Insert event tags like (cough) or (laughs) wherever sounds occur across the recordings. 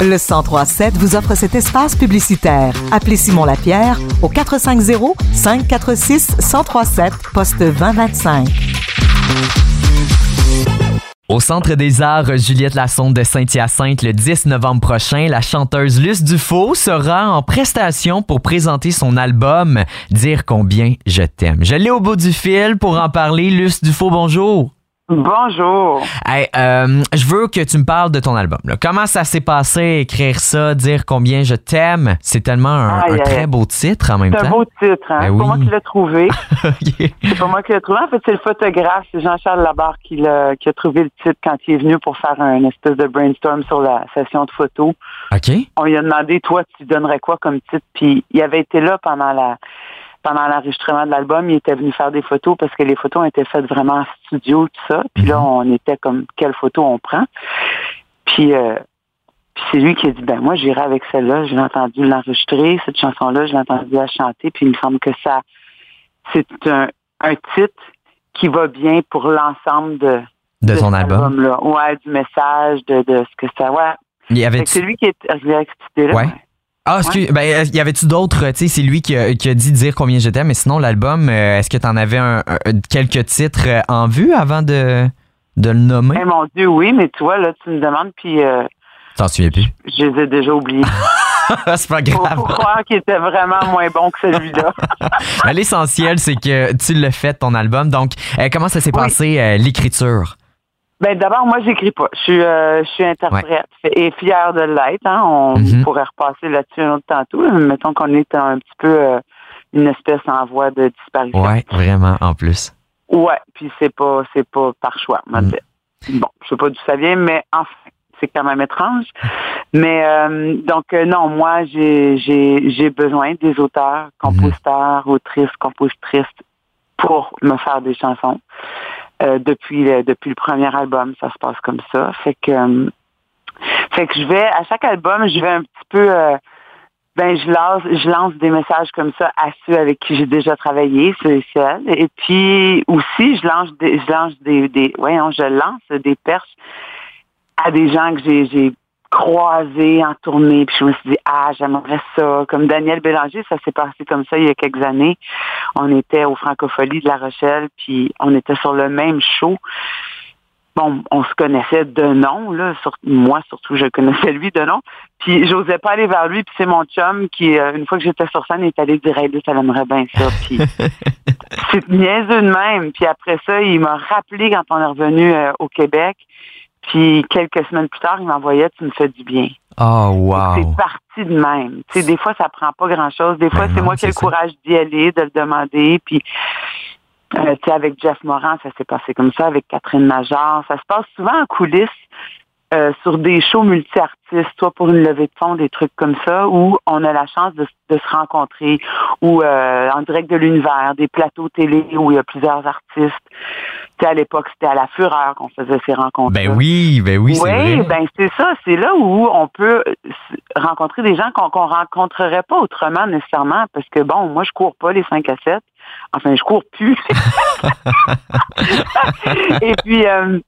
Le 1037 vous offre cet espace publicitaire. Appelez Simon Lapierre au 450 546 1037 poste 2025. Au Centre des Arts Juliette Lassonde de Saint-Hyacinthe le 10 novembre prochain, la chanteuse Luce Dufault sera en prestation pour présenter son album Dire combien je t'aime. Je l'ai au bout du fil pour en parler. Luce Dufault, bonjour. Bonjour. Hey, euh, je veux que tu me parles de ton album. là. Comment ça s'est passé, écrire ça, dire combien je t'aime? C'est tellement un, très beau titre en même C'est un temps. beau titre, hein? Ben c'est pas moi qui l'ai trouvé. (laughs) C'est pas moi qui l'ai trouvé. En fait, c'est le photographe, c'est Jean-Charles Labarre qui, l'a- qui a trouvé le titre quand il est venu pour faire un espèce de brainstorm sur la session de photos. OK? On lui a demandé, toi, tu donnerais quoi comme titre? Puis il avait été là pendant la pendant l'enregistrement de l'album, il était venu faire des photos parce que les photos ont été faites vraiment en studio, tout ça. Puis là, Mhm. on était comme, quelle photo on prend? Puis, euh, puis c'est lui qui a dit, ben moi, j'irai avec celle-là. Je l'ai entendu l'enregistrer, cette chanson-là, je l'ai entendu la chanter. Puis il me semble que ça, c'est un, un titre qui va bien pour l'ensemble de, De ton cet album. album-là. Ouais, du message, de, de ce que ça... Ouais. C'est lui qui est arrivé avec cette idée-là. Ouais. Ah, excuse, ben, euh, y avait-tu d'autres, tu sais, c'est lui qui a, qui a dit dire combien je t'aime, mais sinon, l'album, euh, est-ce que tu en avais un, un- quelques titres euh, en vue avant de, de le nommer? Eh mon Dieu, oui, mais tu vois, là, tu me demandes, puis euh, T'en souviens plus? je les ai déjà oubliés. (laughs) c'est pas grave. faut croire qu'il était vraiment moins bon que celui-là. (laughs) Ben, L'essentiel, c'est que tu l'as fait, ton album. Donc, euh, comment ça s'est Oui. passé, euh, l'écriture? Ben d'abord, moi, j'écris pas. Je suis, euh, je suis interprète et fière de l'être. Hein. On Mhm. pourrait repasser là-dessus un autre tantôt. Mettons qu'on est un petit peu euh, une espèce en voie de disparition. Ouais, vraiment, en plus. Ouais, puis c'est pas, c'est pas par choix, Mm. Bon, je sais pas d'où ça vient, mais enfin, c'est quand même étrange. (laughs) Mais euh, donc euh, non, moi j'ai j'ai j'ai besoin des auteurs, compositeurs, autrices, compositrices pour me faire des chansons. Euh, depuis le, depuis le premier album, ça se passe comme ça. Fait que euh, fait que je vais à chaque album, je vais un petit peu euh, ben je lance je lance des messages comme ça à ceux avec qui j'ai déjà travaillé, ceux et celles. Et puis aussi je lance des je lance des, des voyons, je lance des perches à des gens que j'ai croisés en tournée, puis je me suis dit ah j'aimerais ça. Comme Daniel Bélanger, ça s'est passé comme ça il y a quelques années. On était au Francophonie de La Rochelle, puis on était sur le même show. Bon, on se connaissait de nom, là. Sur- moi, surtout, je connaissais lui de nom. Puis, j'osais pas aller vers lui. Puis, c'est mon chum qui, euh, une fois que j'étais sur scène, est allé dire, hey, ça aimerait bien ça. Puis, (laughs) c'est niaiseux de même. Puis, après ça, il m'a rappelé quand on est revenu euh, au Québec. Puis, quelques semaines plus tard, il m'envoyait, tu me fais du bien. Oh, wow. C'est parti de même. Tu sais, des fois, ça prend pas grand-chose. Des fois, Ben c'est non, moi qui ai le c'est courage d'y aller, de le demander. Puis, euh, tu sais, avec Jeff Moran, ça s'est passé comme ça. Avec Catherine Major, ça se passe souvent en coulisses euh, sur des shows multi-artistes, soit pour une levée de fonds, des trucs comme ça, où on a la chance de, de se rencontrer, ou euh, en direct de l'univers, des plateaux télé où il y a plusieurs artistes. Tu sais, à l'époque, c'était à la fureur qu'on faisait ces rencontres. Ben oui, ben oui, c'est Oui, ben c'est ça. C'est là où on peut rencontrer des gens qu'on qu'on rencontrerait pas autrement nécessairement, parce que bon, moi je cours pas les 5 à 7. Enfin, je cours plus. (laughs) et puis, euh,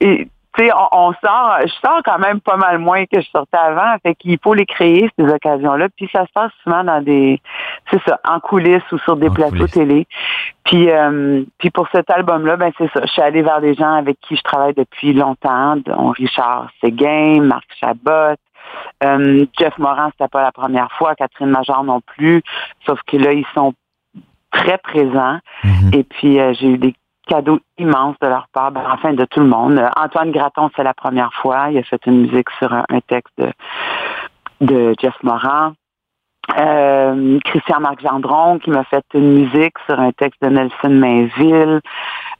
et, tu sais, on, on sort, je sors quand même pas mal moins que je sortais avant, fait qu'il faut les créer ces occasions-là. Puis ça se passe souvent dans des, c'est ça, en coulisses ou sur des En plateaux coulisses. télé. Puis, euh, puis pour cet album-là, ben c'est ça. Je suis allée vers des gens avec qui je travaille depuis longtemps, dont Richard Séguin, Marc Chabot, euh, Jeff Moran, c'était pas la première fois, Catherine Major non plus. Sauf que là, ils sont très présents. Mhm. Et puis, euh, j'ai eu des cadeaux immenses de leur part, ben, enfin de tout le monde. Euh, Antoine Graton, c'est la première fois. Il a fait une musique sur un, un texte de, de Jeff Moran. Euh, Christian Marc Gendron qui m'a fait une musique sur un texte de Nelson Mainville.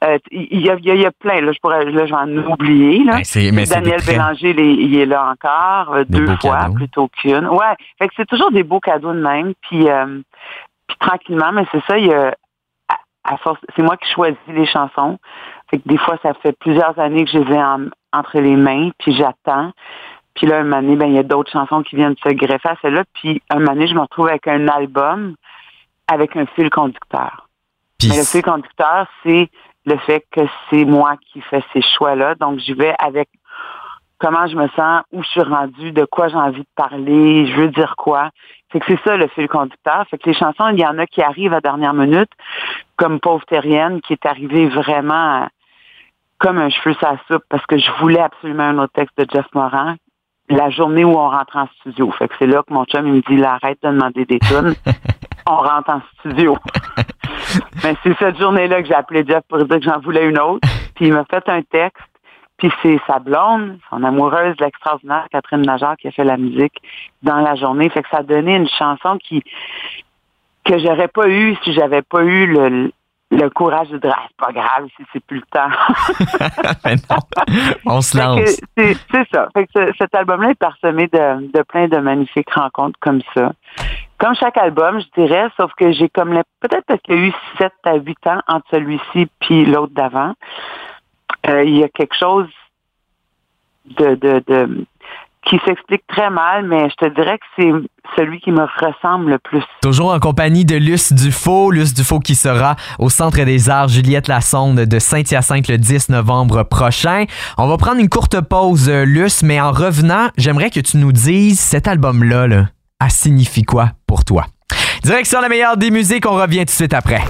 Euh, Il y, a, y a- il y a plein, là, je pourrais, là, je vais en oublier. Là. Ben, mais Daniel très- Bélanger, il est, là encore, euh, deux fois cadeaux. plutôt qu'une. Ouais, fait que c'est toujours des beaux cadeaux de même. Puis, puis tranquillement, mais c'est ça, il y a, à, force, c'est moi qui choisis les chansons. Fait que des fois, ça fait plusieurs années que je les ai en- entre les mains, puis j'attends. Puis là, un moment donné, ben, il y a d'autres chansons qui viennent se greffer à celle-là. Puis un moment donné, je me retrouve avec un album avec un fil conducteur. Mais le fil conducteur, c'est le fait que c'est moi qui fais ces choix-là. Donc, j'y vais avec comment je me sens, où je suis rendue, de quoi j'ai envie de parler, je veux dire quoi. Fait que c'est ça le fil conducteur. Fait que les chansons, il y en a qui arrivent à dernière minute, comme Pauvre Terrienne, qui est arrivée vraiment comme un cheveu sa soupe parce que je voulais absolument un autre texte de Jeff Moran la journée où on rentre en studio. Fait que c'est là que mon chum il me dit là, arrête de demander des tunes. (laughs) on rentre en studio. (laughs) Mais c'est cette journée-là que j'ai appelé Jeff pour dire que j'en voulais une autre. Puis il m'a fait un texte. Puis c'est sa blonde, son amoureuse, l'extraordinaire Catherine Major qui a fait la musique dans la journée. Fait que ça a donné une chanson qui que j'aurais pas eu si j'avais pas eu le, le courage de dire, ah, c'est pas grave si c'est plus le temps. (laughs) on se lance. C'est ça. Fait que cet album-là est parsemé de, de plein de magnifiques rencontres comme ça. Comme chaque album, je dirais, sauf que j'ai comme peut-être parce qu'il y a eu 7 à 8 ans entre celui-ci puis l'autre d'avant. Euh, il y a quelque chose de, qui s'explique très mal, mais je te dirais que c'est celui qui me ressemble le plus. Toujours en compagnie de Luce Dufaux, Luce Dufaux qui sera au Centre des Arts Juliette Lassonde de Saint-Hyacinthe le 10 novembre prochain. On va prendre une courte pause, euh, Luce, mais en revenant, j'aimerais que tu nous dises cet album-là, là, a signifie quoi pour toi? Direction la meilleure des musiques, on revient tout de suite après.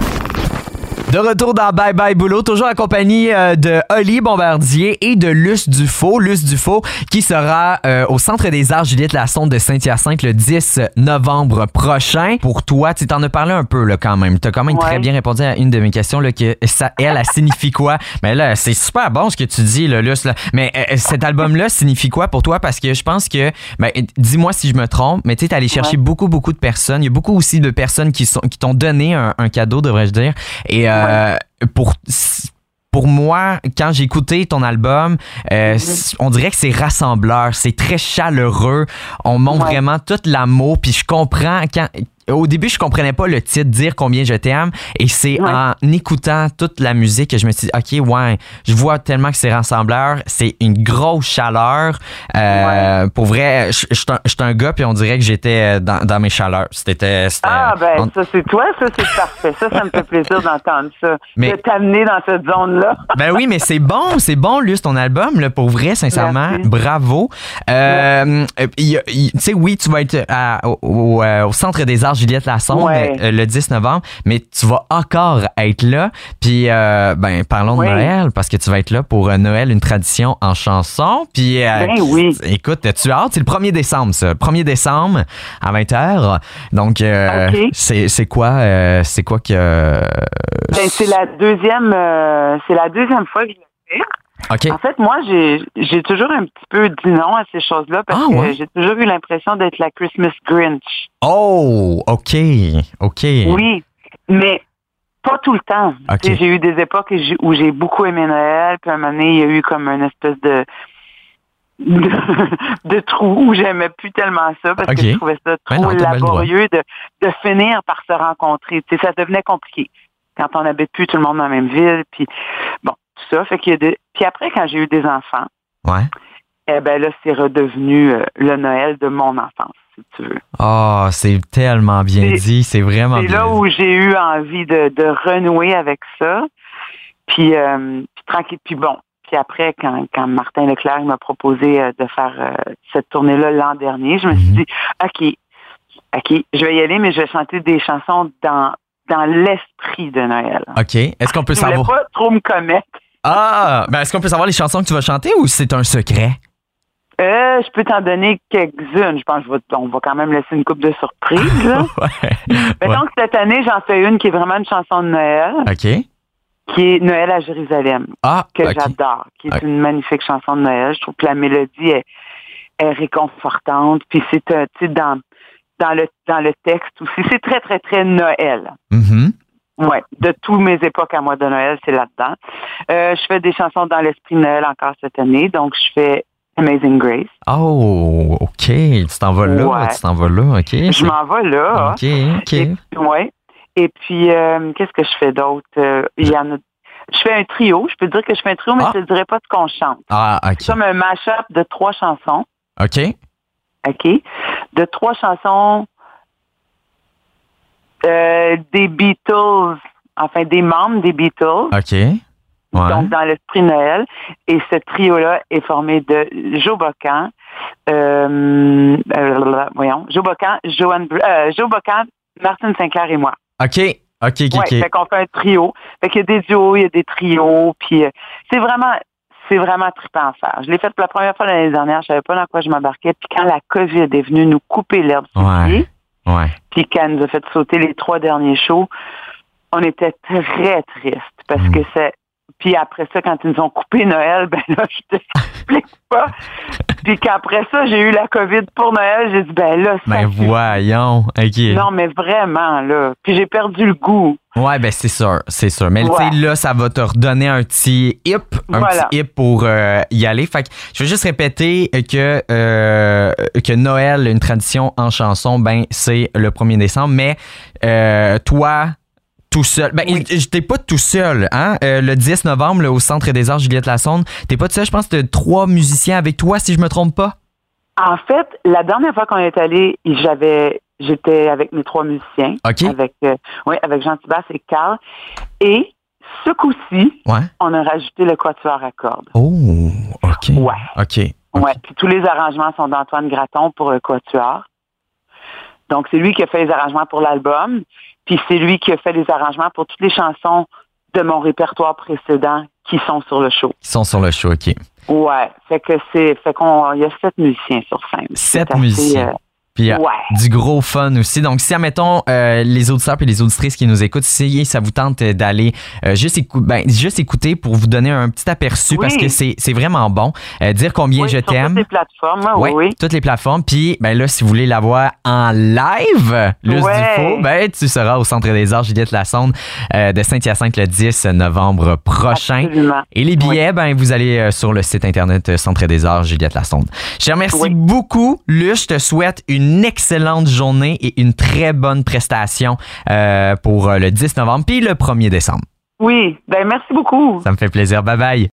De retour dans Bye Bye Boulot, toujours accompagné euh, de Oli Bombardier et de Luce Dufaux. Luce Dufaux qui sera euh, au Centre des Arts Juliette Lassonde de Saint-Hyacinthe le 10 novembre prochain. Pour toi, tu t'en as parlé un peu là, quand même. Tu as quand même très bien répondu à une de mes questions, là, que ça, elle, elle signifie quoi? Mais là, c'est super bon ce que tu dis, là, Luce. Là. Mais euh, cet album-là signifie quoi pour toi? Parce que je pense que, ben, dis-moi si je me trompe, mais tu es allé chercher beaucoup, beaucoup de personnes. Il y a beaucoup aussi de personnes qui, sont, qui t'ont donné un, cadeau, devrais-je dire. Et euh, pour pour moi, quand j'ai écouté ton album, euh, on dirait que c'est rassembleur, c'est très chaleureux. On montre vraiment tout l'amour, puis je comprends quand au début, je comprenais pas le titre Dire combien je t'aime. Et c'est en écoutant toute la musique que je me suis dit, OK, ouais, je vois tellement que c'est rassembleur. C'est une grosse chaleur. Euh, pour vrai, je suis un, gars, puis on dirait que j'étais dans, mes chaleurs. C'était. Ah, ben, ça, c'est toi, ça, c'est parfait. Ça, ça me fait plaisir d'entendre ça. de t'amener dans cette zone-là. (laughs) ben oui, mais c'est bon, c'est bon, Luce, ton album, là, pour vrai, sincèrement. Bravo. Euh, tu sais, oui, tu vas être au, euh, au Centre des Arts Juliette Lassonde euh, le 10 novembre, mais tu vas encore être là. Puis, euh, ben, parlons de Noël, parce que tu vas être là pour euh, Noël, une tradition en chanson. Puis, ben oui. écoute, tu as hâte, c'est le 1er décembre, ça. 1er décembre à 20h. Donc, c'est quoi, c'est quoi que. Ben, c'est la deuxième, c'est la deuxième fois que je le fais. En fait, moi, j'ai toujours un petit peu dit non à ces choses-là parce ah, que j'ai toujours eu l'impression d'être la Christmas Grinch. Oh, OK, OK. Oui, mais pas tout le temps. J'ai eu des époques où j'ai beaucoup aimé Noël, puis à un moment donné, il y a eu comme une espèce de de, (laughs) trou où j'aimais plus tellement ça parce que je trouvais ça trop laborieux de, de finir par se rencontrer. Ça devenait compliqué quand on n'habite plus tout le monde dans la même ville. Puis bon, ça. Fait qu'il y a des... Puis après, quand j'ai eu des enfants, ouais. eh ben là, c'est redevenu euh, le Noël de mon enfance, si tu veux. Oh, c'est tellement bien dit. C'est vraiment C'est là où j'ai eu envie de, de, renouer avec ça. Puis, euh, puis tranquille. Puis bon, puis après, quand, quand Martin Leclerc m'a proposé euh, de faire cette tournée-là l'an dernier, je me suis mhm. dit, OK, OK, je vais y aller, mais je vais chanter des chansons dans, dans l'esprit de Noël. OK. Est-ce qu'on peut je savoir? pas trop me commettre. Ah, ben est-ce qu'on peut savoir les chansons que tu vas chanter ou c'est un secret? Euh, je peux t'en donner quelques-unes. Je pense qu'on va quand même laisser une coupe de surprises. (laughs) ouais. Donc, cette année, j'en fais une qui est vraiment une chanson de Noël. OK. Qui est Noël à Jérusalem. Ah, Que j'adore. Qui est une magnifique chanson de Noël. Je trouve que la mélodie est, réconfortante. Puis c'est, euh, tu sais, dans, dans, le, dans le texte aussi, c'est très, très, très Noël. Mm oui, de toutes mes époques à moi de Noël, c'est là-dedans. Euh, je fais des chansons dans l'esprit Noël encore cette année, donc je fais Amazing Grace. Oh, OK. Tu t'en vas là, tu t'en vas là, OK. Je m'en vais là. OK, OK. Oui. Et puis, euh, qu'est-ce que je fais d'autre? Euh, il y en a je fais un trio. Je peux dire que je fais un trio, mais ah. je ne dirais pas ce qu'on chante. Ah, OK. C'est comme un mash-up de trois chansons. OK. OK. De trois chansons euh, des Beatles, enfin des membres des Beatles. OK. Ouais. donc dans l'esprit Noël. Et ce trio-là est formé de Joe Bocan, euh, euh, voyons, Joe Bocan, Joanne, Joe Bocan, Martine Sinclair et moi. OK. OK, OK, Ouais, OK. fait qu'on fait un trio. Fait qu'il y a des duos, il y a des trios, puis c'est vraiment c'est vraiment trippant à faire. Je l'ai fait pour la première fois l'année dernière, je savais pas dans quoi je m'embarquais, puis quand la COVID est venue nous couper l'herbe Ouais. Ouais. puis qu'elle nous a fait sauter les trois derniers shows, on était très triste parce Mm. que c'est puis après ça, quand ils nous ont coupé Noël, (laughs) ben là, je t'explique pas. Puis qu'après ça, j'ai eu la COVID pour Noël, j'ai dit ben là, ça Ben voyons. OK. Non, mais vraiment, là. Puis j'ai perdu le goût. Ouais, ben c'est sûr, c'est sûr. Mais tu sais, là, ça va te redonner un petit hip, un Voilà. petit hip pour euh, y aller. Fait que je veux juste répéter que, euh, que Noël, une tradition en chanson, ben c'est le 1er décembre. Mais euh, toi, tout seul, ben Oui. t'es pas tout seul, hein? Euh, le 10 novembre, là, au Centre des Arts Juliette Lassonde, t'es pas tout seul. Je pense que t'as trois musiciens avec toi, si je me trompe pas. En fait, la dernière fois qu'on est allé, j'avais, j'étais avec mes trois musiciens, OK. avec, euh, oui, avec Jean Thibas et Carl. Et ce coup-ci, Ouais. on a rajouté le quatuor à cordes. Oh, OK. Ouais. OK. Ouais. Puis tous les arrangements sont d'Antoine Graton pour le quatuor. Donc c'est lui qui a fait les arrangements pour l'album. Puis c'est lui qui a fait les arrangements pour toutes les chansons de mon répertoire précédent qui sont sur le show. Ils sont sur le show, OK. Ouais. Fait que c'est, fait qu'on, il y a sept musiciens sur scène. Sept assez, musiciens. euh, Puis, euh, ouais. du gros fun aussi. Donc, si, admettons, euh, les auditeurs et les auditrices qui nous écoutent, si ça vous tente d'aller euh, juste, écou- ben, juste écouter pour vous donner un petit aperçu Oui. parce que c'est vraiment bon. Euh, dire combien Oui, je sur toutes t'aime. les plateformes, oui, Ouais, oui. toutes les plateformes. Puis, ben là, si vous voulez la voir en live, Luce Ouais. du Faux, ben tu seras au Centre des Arts Juliette Lassonde de Saint-Hyacinthe le 10 novembre prochain. Absolument. Et les billets, ben, vous allez sur le site internet Centre des Arts Juliette Lassonde. Je te remercie beaucoup, Luce. Je te souhaite une excellente journée et une très bonne prestation euh, pour euh, le 10 novembre puis le 1er décembre. Oui, ben merci beaucoup. Ça me fait plaisir. Bye bye.